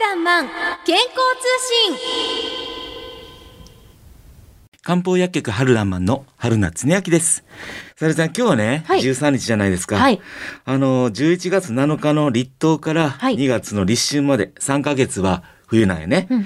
らんまん健康通信漢方薬局春らんまんの春名恒明です。さるちゃん、今日はね、はい13日じゃないですか。はいあの、11月7日の立冬からはい2月の立春まで3ヶ月は冬なんよね。うんうん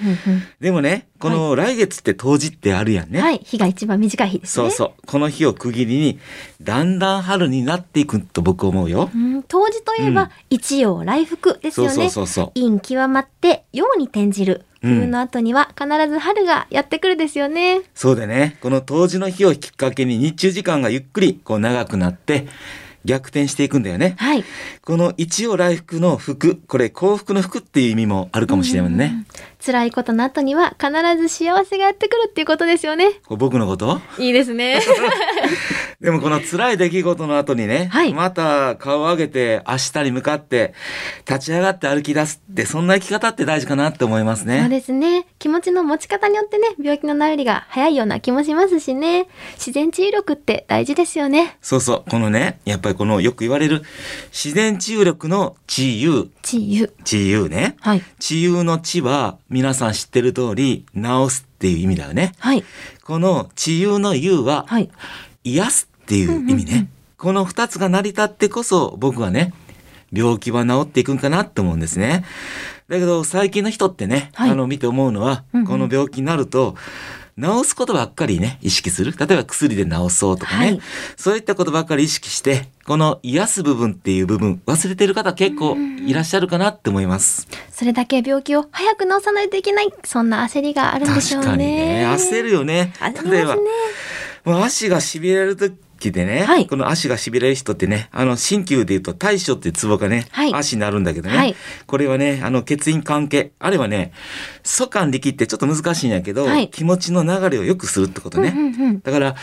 でもね、この来月って冬至ってあるやんね。うんはい。日が一番短い日ですね。そうそう。この日を区切りに、だんだん春になっていくと僕思うよ。うん。冬至といえば、うん。一陽来福ですよね。そうそうそうそう。陰極まって陽に転じる。うん。冬の後には必ず春がやってくるですよね、そうでね、この冬至の日をきっかけに日中時間がゆっくりこう長くなって、逆転していくんだよね。はい。この一応来福の福、これ幸福の福っていう意味もあるかもしれませんね。辛いことの後には必ず幸せがやってくるっていうことですよね。僕のこと？いいですね でもこの辛い出来事の後にね、はい。また顔を上げて明日に向かって立ち上がって歩き出すって、そんな生き方って大事かなって思いますそうね。ですね。気持ちの持ち方によってね病気の治りが早いような気もしますしね。自然治癒力って大事ですよね。そうそう。このね、やっぱりこのよく言われる自然治癒力の治癒、治癒。治癒ね。はい。治癒の治は皆さん知ってる通り治すっていう意味だよね。はい。この治癒の癒は、はい癒すっていう意味ね。この二つが成り立ってこそ僕はね、病気は治っていくんかなって思うんですね。だけど最近の人ってね、はいあの見て思うのは、うんうんこの病気になると、治すことばっかりね、意識する。例えば薬で治そうとかね。はいそういったことばっかり意識して、この癒す部分っていう部分、忘れてる方結構いらっしゃるかなって思います。それだけ病気を早く治さないといけないそんな焦りがあるんでしょう確ねかにね、焦るよね。焦り例えばますね、もう足が痺れる時でね、はい。この足が痺れる人ってね、あの、鍼灸で言うと大将っていうツボがね、はい。足になるんだけどね、はい。これはね、あの、血印関係、あれはね、素感力ってちょっと難しいんやけど、はい。気持ちの流れを良くするってことね。うんうんうん。だから、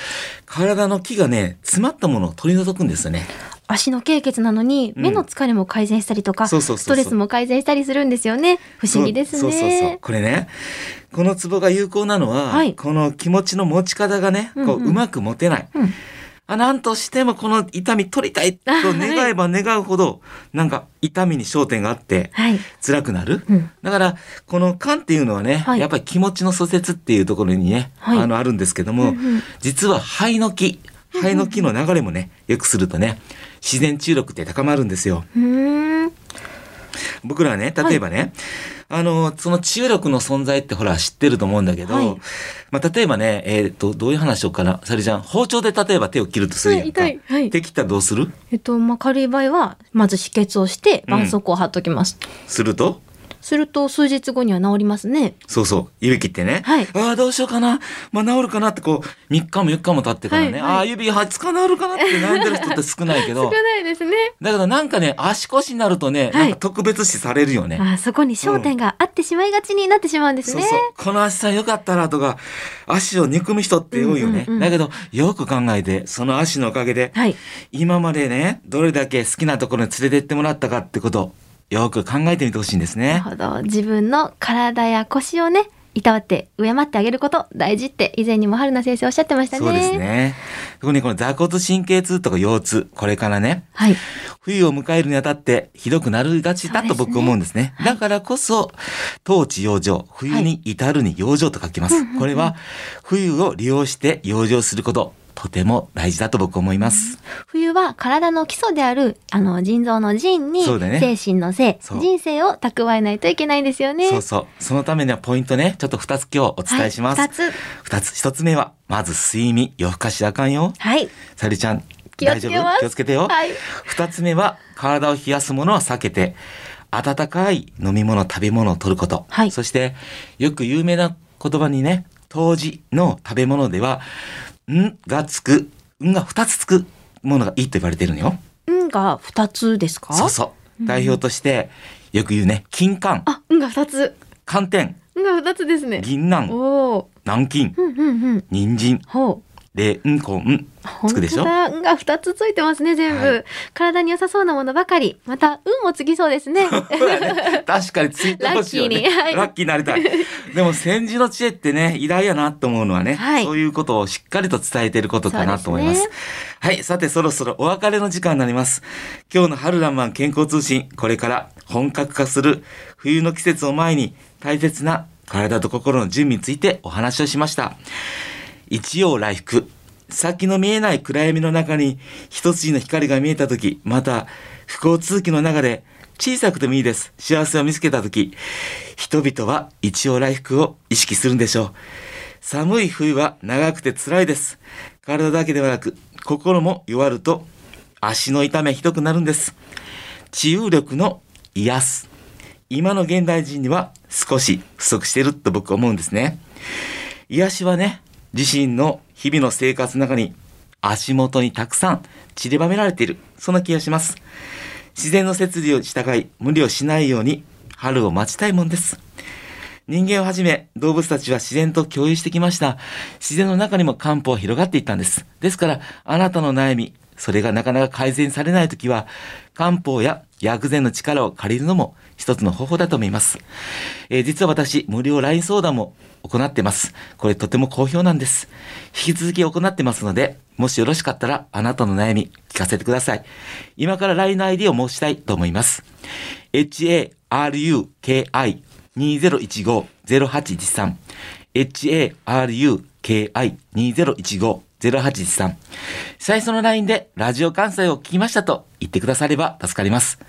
体の気がね、詰まったものを取り除くんですよね。足の経血なのにうん。目の疲れも改善したりとか、ストレスも改善したりするんですよね。不思議ですね。そうそうそう。これね、このツボが有効なのは、はい。この気持ちの持ち方がね、こう、うまく持てない。うん。あ、なんとしてもこの痛み取りたいと願えば願うほど、なんか痛みに焦点があって、はい。辛くなる。うん。だから、この肝っていうのはね、はい。やっぱり気持ちの疎接っていうところにね、はい。あの、あるんですけども、うんうん。実は肺の気、肺の気の流れもね、よくするとね、自然治癒力って高まるんですよ。うーん。僕らはね、例えばね、あの、その治癒力の存在ってほら知ってると思うんだけど、はい。まあ、例えばね、えっ、と、どういう話しようかな。さりちゃん、包丁で例えば手を切るとするやんか。はい痛いはい。手切ったらどうする？えっとまあ軽い場合はまず止血をして絆創膏を貼っときます、すると？すると数日後には治りますね。そうそう、指切ってね。はい。ああ、どうしようかな。まあ、治るかなってこう、3日も4日も経ってからね、はいはい。ああ、指20日治るかなって悩んでる人って少ないけど、ないですね。だけどなんかね、足腰になるとね、はい。なんか特別視されるよね。あそこに焦点があってしまいがちになってしまうんですね、そう。そう。この足さんよかったらとか、足を憎む人って多いよね。うんうんうん。だけど、よく考えて、その足のおかげで、はい。今までね、どれだけ好きなところに連れてってもらったかってこと、よく考えてみてほしいんですなるね。ほど自分の体や腰をねいたわって敬ってあげること大事って以前にも春菜先生おっしゃってましたねそうですね。特にこの座骨神経痛とか腰痛、これからね、はい冬を迎えるにあたってひどくなるがちだと僕思うんですね。だからこそ、当地養生、冬に至るに養生と書きます。これは、冬を利用して養生すること、とても大事だと僕思います。冬は体の基礎であるあの腎臓の腎にね精神の性、人生を蓄えないといけないんですよね。そうそう。そのためにはポイントね、ちょっと二つ今日お伝えします。はい、二つ。二つ。一つ目は、まず睡眠、夜更かしあかんよ。はい。さりちゃん、大丈夫？気をつけてよ。はい。二つ目は、体を冷やすものは避けて、温かい飲み物、食べ物を取ること。はいそして、よく有名な言葉にね、当時の食べ物では、んがつく、んが二つつくものがいいと言われてるのよ。んが二つですか？そうそう。代表として、よく言うね、金柑、あ、んが二つ。寒天、んが二つですね。銀杏、おお。南京、うんうんうん。人参、ほう。レンコン、つくでしょ？本が二つついてますね、全部。はい体に良さそうなものばかり。また、運もつきそうですね。確かについてほしいよね。ラッキーにはいラッキーになりたい。でも先人の知恵ってね、偉大やなと思うのはね、はいそういうことをしっかりと伝えていることかなと思います。そうではい。さて、そろそろお別れの時間になります。今日の春らんまん健康通信、これから本格化する冬の季節を前に大切な体と心の準備についてお話をしました。一陽来福。先の見えない暗闇の中に一筋の光が見えたとき、また不幸続きの中で小さくてもいいです。幸せを見つけたとき、人々は一陽来福を意識するんでしょう。寒い冬は長くて辛いです。体だけではなく、心も弱ると足の痛めひどくなるんです。治癒力の癒す。今の現代人には少し不足していると僕は思うんですね。癒しはね、自身の日々の生活の中に足元にたくさん散りばめられている。そんな気がします。自然の摂理を従い、無理をしないように春を待ちたいもんです。人間をはじめ動物たちは自然と共有してきました。自然の中にも漢方は広がっていったんです。ですから、あなたの悩み、それがなかなか改善されないときは、漢方や薬膳の力を借りるのも一つの方法だと思います。えー実は私、無料 LINE 相談も行ってます。これとても好評なんです。引き続き行ってますので、もしよろしかったらあなたの悩み聞かせてください。今から LINE の ID を申したいと思います。haruki2015-0813 haruki2015-0813 最初の LINE でラジオ関西を聞きましたと言ってくだされば助かります。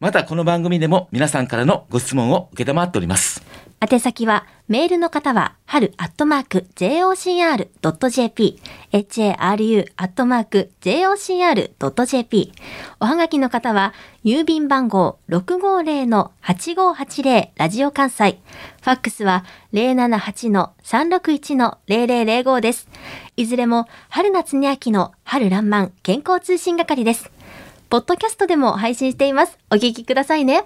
またこの番組でも皆さんからのご質問を受けたまっております。宛先は、メールの方は、春アットマーク jocr.jp、haru アットマーク jocr.jp、おはがきの方は、郵便番号650-8580ラジオ関西、ファックスは078-361-0005です。いずれも、春夏に秋の春爛漫健康通信係です。ポッドキャストでも配信しています。お聞きくださいね。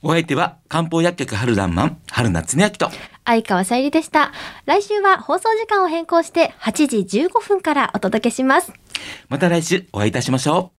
お相手は漢方薬局春らんまん春夏に秋と相川さゆりでした。来週は放送時間を変更して8時15分からお届けします。また来週お会いいたしましょう。